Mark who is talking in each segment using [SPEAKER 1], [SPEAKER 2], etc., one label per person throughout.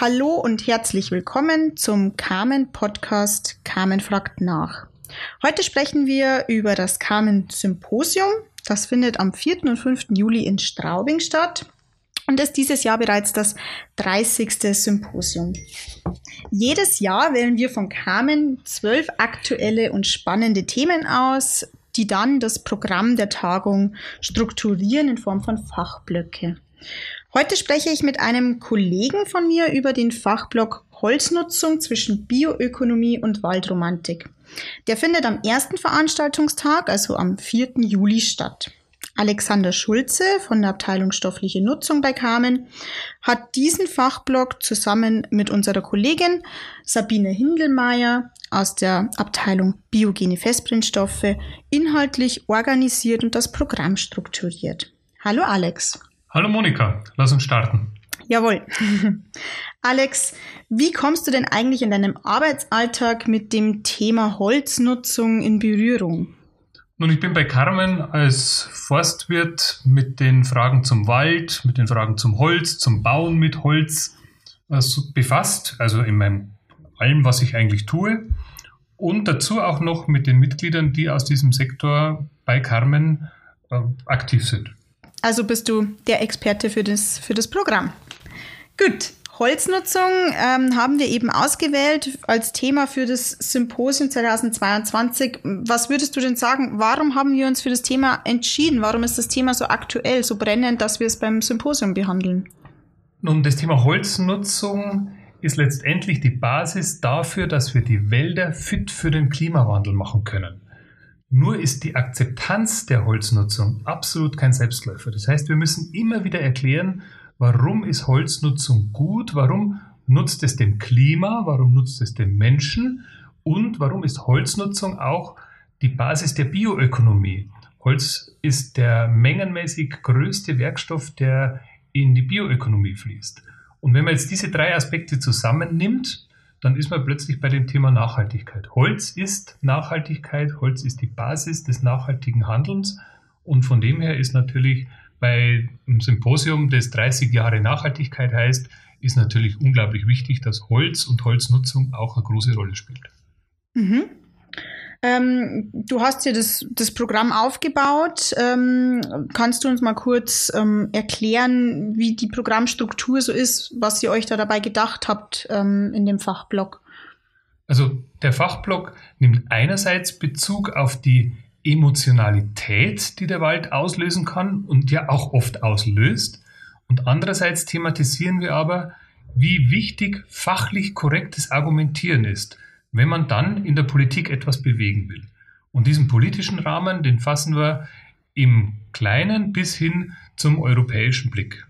[SPEAKER 1] Hallo und herzlich willkommen zum Carmen Podcast Carmen fragt nach. Heute sprechen wir über das Carmen Symposium. Das findet am 4. und 5. Juli in Straubing statt und ist dieses Jahr bereits das 30. Symposium. Jedes Jahr wählen wir von Carmen zwölf aktuelle und spannende Themen aus, die dann das Programm der Tagung strukturieren in Form von Fachblöcke. Heute spreche ich mit einem Kollegen von mir über den Fachblock Holznutzung zwischen Bioökonomie und Waldromantik. Der findet am ersten Veranstaltungstag, also am 4. Juli statt. Alexander Schulze von der Abteilung Stoffliche Nutzung bei Carmen hat diesen Fachblock zusammen mit unserer Kollegin Sabine Hindelmeier aus der Abteilung Biogene Festbrennstoffe inhaltlich organisiert und das Programm strukturiert. Hallo Alex.
[SPEAKER 2] Hallo Monika, lass uns starten.
[SPEAKER 1] Jawohl. Alex, wie kommst du denn eigentlich in deinem Arbeitsalltag mit dem Thema Holznutzung in Berührung?
[SPEAKER 2] Nun, ich bin bei Carmen als Forstwirt mit den Fragen zum Wald, mit den Fragen zum Holz, zum Bauen mit Holz also befasst, also in meinem allem, was ich eigentlich tue. Und dazu auch noch mit den Mitgliedern, die aus diesem Sektor bei Carmen äh, aktiv sind.
[SPEAKER 1] Also bist du der Experte für das, für das Programm. Gut, Holznutzung ähm, haben wir eben ausgewählt als Thema für das Symposium 2022. Was würdest du denn sagen, warum haben wir uns für das Thema entschieden? Warum ist das Thema so aktuell, so brennend, dass wir es beim Symposium behandeln?
[SPEAKER 2] Nun, das Thema Holznutzung ist letztendlich die Basis dafür, dass wir die Wälder fit für den Klimawandel machen können. Nur ist die Akzeptanz der Holznutzung absolut kein Selbstläufer. Das heißt, wir müssen immer wieder erklären, Warum ist Holznutzung gut? Warum nutzt es dem Klima? Warum nutzt es dem Menschen? Und warum ist Holznutzung auch die Basis der Bioökonomie? Holz ist der mengenmäßig größte Werkstoff, der in die Bioökonomie fließt. Und wenn man jetzt diese drei Aspekte zusammennimmt, dann ist man plötzlich bei dem Thema Nachhaltigkeit. Holz ist Nachhaltigkeit, Holz ist die Basis des nachhaltigen Handelns und von dem her ist natürlich bei einem Symposium, das 30 Jahre Nachhaltigkeit heißt, ist natürlich unglaublich wichtig, dass Holz und Holznutzung auch eine große Rolle spielt.
[SPEAKER 1] Mhm. Ähm, du hast hier das, das Programm aufgebaut. Ähm, kannst du uns mal kurz ähm, erklären, wie die Programmstruktur so ist, was ihr euch da dabei gedacht habt ähm, in dem Fachblock?
[SPEAKER 2] Also der Fachblock nimmt einerseits Bezug auf die Emotionalität, die der Wald auslösen kann und ja auch oft auslöst. Und andererseits thematisieren wir aber, wie wichtig fachlich korrektes Argumentieren ist, wenn man dann in der Politik etwas bewegen will. Und diesen politischen Rahmen, den fassen wir im Kleinen bis hin zum europäischen Blick.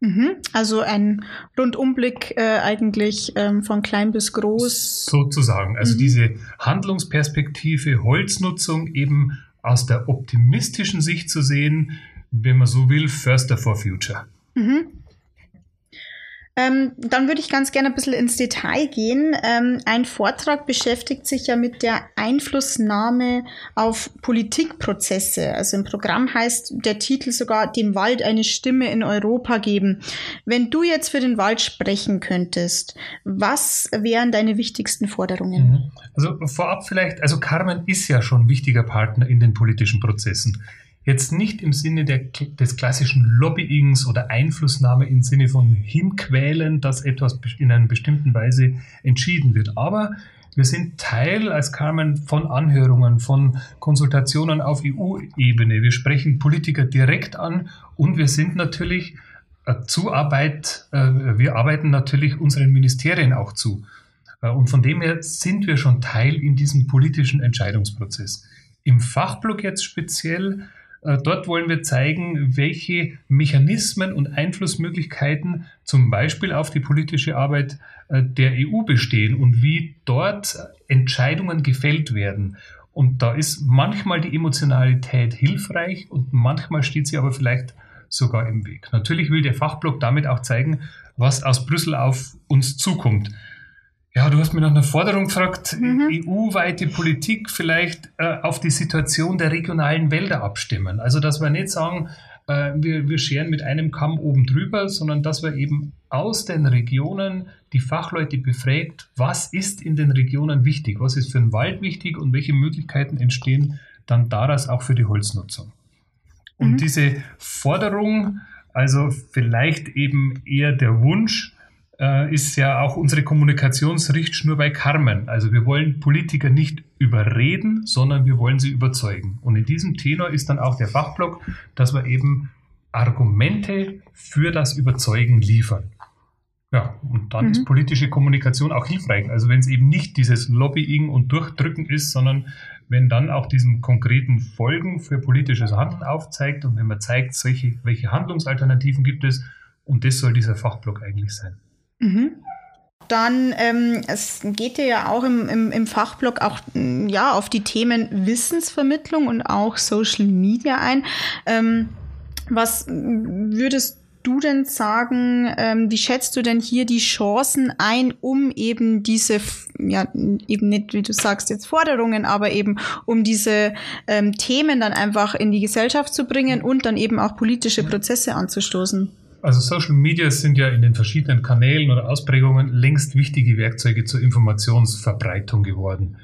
[SPEAKER 1] Mhm. Also ein Rundumblick äh, eigentlich ähm, von klein bis groß.
[SPEAKER 2] Sozusagen. Also mhm. diese Handlungsperspektive Holznutzung eben aus der optimistischen Sicht zu sehen, wenn man so will, Förster for Future. Mhm.
[SPEAKER 1] Ähm, dann würde ich ganz gerne ein bisschen ins Detail gehen. Ähm, ein Vortrag beschäftigt sich ja mit der Einflussnahme auf Politikprozesse. Also im Programm heißt der Titel sogar dem Wald eine Stimme in Europa geben. Wenn du jetzt für den Wald sprechen könntest, was wären deine wichtigsten Forderungen? Mhm.
[SPEAKER 2] Also vorab vielleicht, also Carmen ist ja schon wichtiger Partner in den politischen Prozessen. Jetzt nicht im Sinne der, des klassischen Lobbyings oder Einflussnahme im Sinne von hinquälen, dass etwas in einer bestimmten Weise entschieden wird. Aber wir sind Teil als Carmen von Anhörungen, von Konsultationen auf EU-Ebene. Wir sprechen Politiker direkt an und wir sind natürlich äh, Zuarbeit, äh, wir arbeiten natürlich unseren Ministerien auch zu. Äh, und von dem her sind wir schon Teil in diesem politischen Entscheidungsprozess. Im Fachblock jetzt speziell dort wollen wir zeigen, welche Mechanismen und Einflussmöglichkeiten zum Beispiel auf die politische Arbeit äh, der EU bestehen und wie dort Entscheidungen gefällt werden. Und da ist manchmal die Emotionalität hilfreich und manchmal steht sie aber vielleicht sogar im Weg. Natürlich will der Fachblock damit auch zeigen, was aus Brüssel auf uns zukommt. Ja, du hast mir nach einer Forderung gefragt, mhm. EU-weite Politik vielleicht äh, auf die Situation der regionalen Wälder abstimmen. Also, dass wir nicht sagen, äh, wir, wir scheren mit einem Kamm oben drüber, sondern dass wir eben aus den Regionen die Fachleute befragt, was ist in den Regionen wichtig, was ist für den Wald wichtig und welche Möglichkeiten entstehen dann daraus auch für die Holznutzung. Und mhm. diese Forderung, also vielleicht eben eher der Wunsch, äh, ist ja auch unsere Kommunikationsrichtschnur bei Carmen. Also wir wollen Politiker nicht überreden, sondern wir wollen sie überzeugen. Und in diesem Tenor ist dann auch der Fachblock, dass wir eben Argumente für das Überzeugen liefern. Ja, und dann mhm. ist politische Kommunikation auch hilfreich. Also wenn es eben nicht dieses Lobbying und Durchdrücken ist, sondern wenn dann auch diesen konkreten Folgen für politisches Handeln aufzeigt und wenn man zeigt, solche, welche Handlungsalternativen gibt es, und das soll dieser Fachblock eigentlich sein.
[SPEAKER 1] Mhm. Dann, ähm, es geht ja auch im, im, im Fachblock auch ja, auf die Themen Wissensvermittlung und auch Social Media ein. Ähm, was würdest du denn sagen, ähm, wie schätzt du denn hier die Chancen ein, um eben diese, ja, eben nicht, wie du sagst, jetzt Forderungen, aber eben um diese ähm, Themen dann einfach in die Gesellschaft zu bringen und dann eben auch politische Prozesse anzustoßen?
[SPEAKER 2] Also Social Media sind ja in den verschiedenen Kanälen oder Ausprägungen längst wichtige Werkzeuge zur Informationsverbreitung geworden.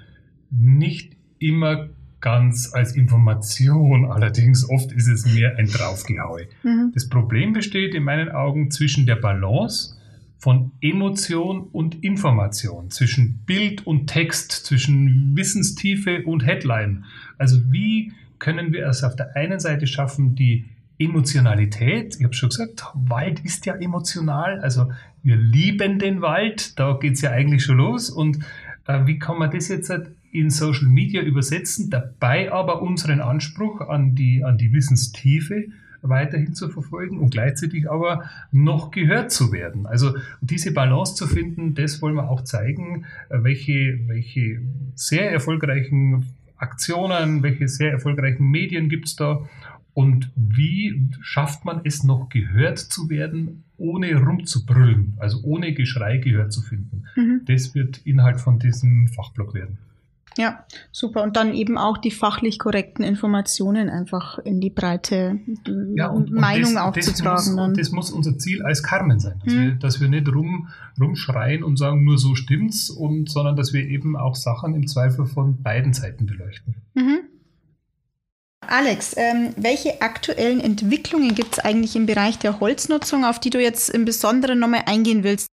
[SPEAKER 2] Nicht immer ganz als Information, allerdings oft ist es mehr ein Draufgehaue. Mhm. Das Problem besteht in meinen Augen zwischen der Balance von Emotion und Information, zwischen Bild und Text, zwischen Wissenstiefe und Headline. Also wie können wir es auf der einen Seite schaffen, die Emotionalität, ich habe schon gesagt, Wald ist ja emotional, also wir lieben den Wald, da geht es ja eigentlich schon los. Und äh, wie kann man das jetzt halt in Social Media übersetzen, dabei aber unseren Anspruch an die, an die Wissenstiefe weiterhin zu verfolgen und gleichzeitig aber noch gehört zu werden. Also diese Balance zu finden, das wollen wir auch zeigen, äh, welche, welche sehr erfolgreichen Aktionen, welche sehr erfolgreichen Medien gibt es da und wie schafft man es noch gehört zu werden, ohne rumzubrüllen, also ohne Geschrei gehört zu finden? Mhm. Das wird Inhalt von diesem Fachblock werden.
[SPEAKER 1] Ja, super. Und dann eben auch die fachlich korrekten Informationen einfach in die breite ja, und, Meinung und das, aufzutragen.
[SPEAKER 2] Das muss, das muss unser Ziel als Carmen sein, dass, mhm. wir, dass wir nicht rum, rumschreien und sagen, nur so stimmt's, und, sondern dass wir eben auch Sachen im Zweifel von beiden Seiten beleuchten. Mhm.
[SPEAKER 1] Alex, ähm, welche aktuellen Entwicklungen gibt es eigentlich im Bereich der Holznutzung, auf die du jetzt im Besonderen nochmal eingehen willst?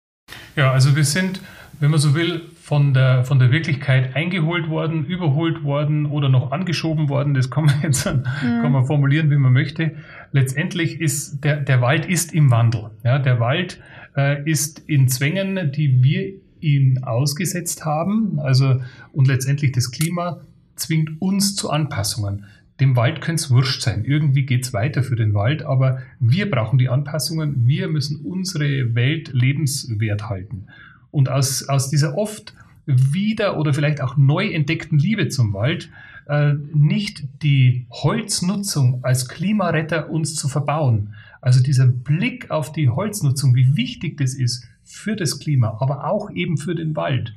[SPEAKER 2] Ja, also wir sind, wenn man so will, von der, von der Wirklichkeit eingeholt worden, überholt worden oder noch angeschoben worden. Das kann man jetzt mhm. kann man formulieren, wie man möchte. Letztendlich ist der, der Wald ist im Wandel. Ja, der Wald äh, ist in Zwängen, die wir ihn ausgesetzt haben. Also, und letztendlich das Klima zwingt uns zu Anpassungen dem Wald könnte es wurscht sein. Irgendwie geht es weiter für den Wald, aber wir brauchen die Anpassungen. Wir müssen unsere Welt lebenswert halten. Und aus, aus dieser oft wieder oder vielleicht auch neu entdeckten Liebe zum Wald äh, nicht die Holznutzung als Klimaretter uns zu verbauen. Also dieser Blick auf die Holznutzung, wie wichtig das ist für das Klima, aber auch eben für den Wald.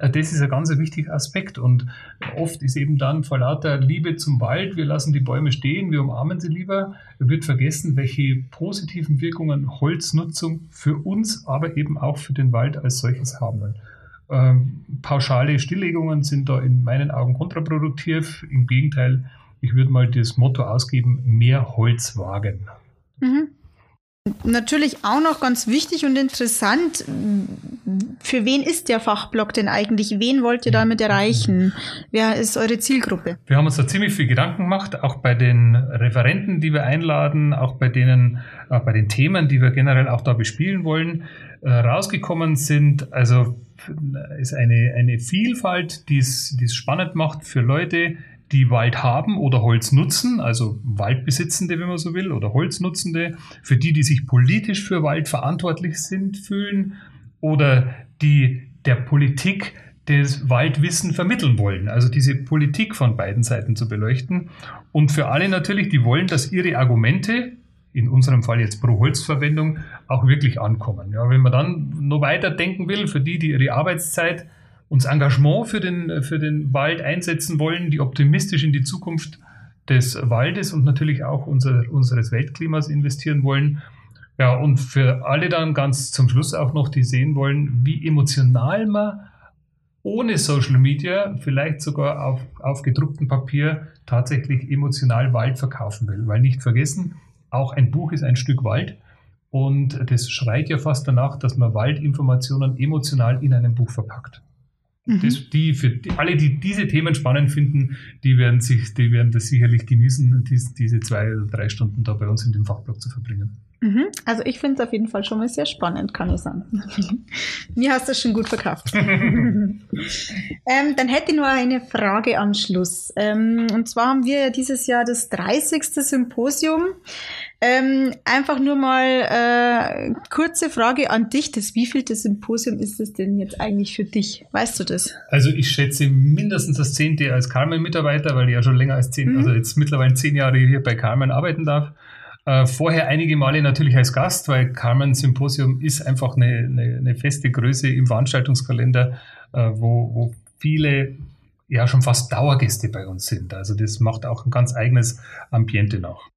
[SPEAKER 2] Äh, das ist ein ganz wichtiger Aspekt. Und oft ist eben dann vor lauter Liebe zum Wald, wir lassen die Bäume stehen, wir umarmen sie lieber, wird vergessen, welche positiven Wirkungen Holznutzung für uns, aber eben auch für den Wald als solches haben will. Ähm, pauschale Stilllegungen sind da in meinen Augen kontraproduktiv. Im Gegenteil, ich würde mal das Motto ausgeben, mehr Holz wagen. Mhm.
[SPEAKER 1] Natürlich auch noch ganz wichtig und interessant, für wen ist der Fachblock denn eigentlich? Wen wollt ihr damit erreichen? Wer ist eure Zielgruppe?
[SPEAKER 2] Wir haben uns da ziemlich viel Gedanken gemacht, auch bei den Referenten, die wir einladen, auch bei denen, auch bei den Themen, die wir generell auch da bespielen wollen. Äh, rausgekommen sind, also ist eine, eine Vielfalt, die es spannend macht für Leute, die Wald haben oder Holz nutzen, also Waldbesitzende, wenn man so will, oder Holznutzende, für die, die sich politisch für Wald verantwortlich sind, fühlen oder die der Politik das Waldwissen vermitteln wollen. Also diese Politik von beiden Seiten zu beleuchten. Und für alle natürlich, die wollen, dass ihre Argumente, in unserem Fall jetzt pro Holzverwendung, auch wirklich ankommen. Ja, wenn man dann noch weiter denken will, für die, die ihre Arbeitszeit uns Engagement für den, für den Wald einsetzen wollen, die optimistisch in die Zukunft des Waldes und natürlich auch unser, unseres Weltklimas investieren wollen. Ja, und für alle dann ganz zum Schluss auch noch, die sehen wollen, wie emotional man ohne Social Media, vielleicht sogar auf, auf gedrucktem Papier, tatsächlich emotional Wald verkaufen will. Weil nicht vergessen, auch ein Buch ist ein Stück Wald. Und das schreit ja fast danach, dass man Waldinformationen emotional in einem Buch verpackt. Mhm. Das, die, für die, alle, die diese Themen spannend finden, die werden, sich, die werden das sicherlich genießen, dies, diese zwei oder drei Stunden da bei uns in dem Fachblock zu verbringen.
[SPEAKER 1] Mhm. Also ich finde es auf jeden Fall schon mal sehr spannend, kann ich sagen. Mir hast du es schon gut verkauft. ähm, dann hätte ich nur eine Frage am Schluss. Ähm, und zwar haben wir ja dieses Jahr das 30. Symposium. Ähm, einfach nur mal äh, kurze Frage an dich. Das wievielte Symposium ist es denn jetzt eigentlich für dich? Weißt du das?
[SPEAKER 2] Also ich schätze mindestens das zehnte als Carmen-Mitarbeiter, weil ich ja schon länger als zehn, mhm. also jetzt mittlerweile zehn Jahre hier bei Carmen arbeiten darf. Äh, vorher einige Male natürlich als Gast, weil Carmen Symposium ist einfach eine, eine, eine feste Größe im Veranstaltungskalender, äh, wo, wo viele ja schon fast Dauergäste bei uns sind. Also das macht auch ein ganz eigenes Ambiente nach.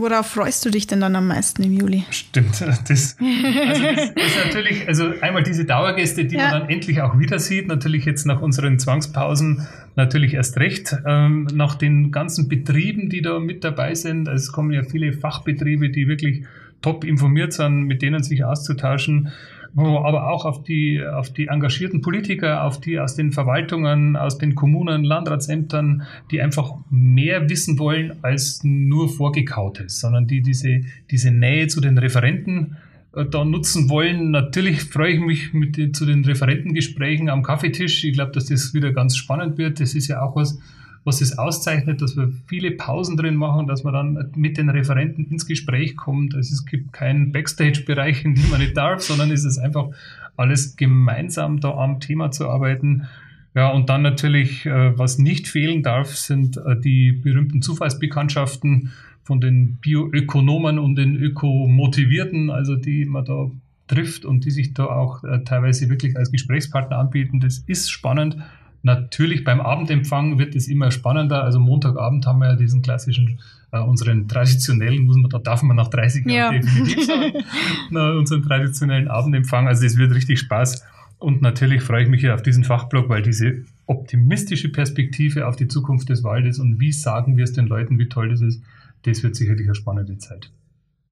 [SPEAKER 1] Worauf freust du dich denn dann am meisten im Juli?
[SPEAKER 2] Stimmt, das, also das ist natürlich, also einmal diese Dauergäste, die ja. man dann endlich auch wieder sieht, natürlich jetzt nach unseren Zwangspausen natürlich erst recht, ähm, nach den ganzen Betrieben, die da mit dabei sind. Also es kommen ja viele Fachbetriebe, die wirklich top informiert sind, mit denen sich auszutauschen aber auch auf die, auf die engagierten Politiker, auf die aus den Verwaltungen, aus den Kommunen, Landratsämtern, die einfach mehr wissen wollen als nur Vorgekautes, sondern die diese, diese Nähe zu den Referenten äh, da nutzen wollen. Natürlich freue ich mich mit den, zu den Referentengesprächen am Kaffeetisch. Ich glaube, dass das wieder ganz spannend wird. Das ist ja auch was, was es auszeichnet, dass wir viele Pausen drin machen, dass man dann mit den Referenten ins Gespräch kommt. Also es gibt keinen Backstage-Bereich, in dem man nicht darf, sondern es ist einfach alles gemeinsam da am Thema zu arbeiten. Ja, und dann natürlich, äh, was nicht fehlen darf, sind äh, die berühmten Zufallsbekanntschaften von den Bioökonomen und den Ökomotivierten, also die man da trifft und die sich da auch äh, teilweise wirklich als Gesprächspartner anbieten. Das ist spannend. Natürlich beim Abendempfang wird es immer spannender. Also Montagabend haben wir ja diesen klassischen, äh, unseren traditionellen, muss man, da darf man nach 30 Jahren ja. definitiv sagen, unseren traditionellen Abendempfang. Also es wird richtig Spaß. Und natürlich freue ich mich hier auf diesen Fachblock, weil diese optimistische Perspektive auf die Zukunft des Waldes und wie sagen wir es den Leuten, wie toll das ist, das wird sicherlich eine spannende Zeit.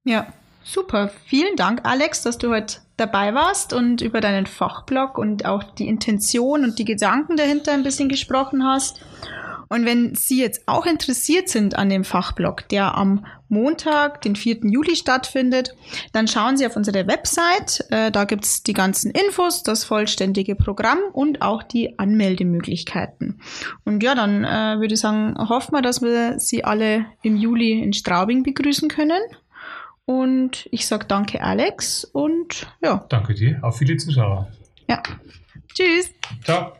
[SPEAKER 1] Ja, Super, vielen Dank, Alex, dass du heute dabei warst und über deinen Fachblog und auch die Intention und die Gedanken dahinter ein bisschen gesprochen hast. Und wenn Sie jetzt auch interessiert sind an dem Fachblog, der am Montag, den 4. Juli stattfindet, dann schauen Sie auf unsere Website. Äh, da gibt's die ganzen Infos, das vollständige Programm und auch die Anmeldemöglichkeiten. Und ja, dann äh, würde ich sagen, hoffen wir, dass wir Sie alle im Juli in Straubing begrüßen können. Und ich sage danke, Alex. Und ja.
[SPEAKER 2] Danke dir. Auf viele Zuschauer.
[SPEAKER 1] Ja. Tschüss.
[SPEAKER 2] Ciao.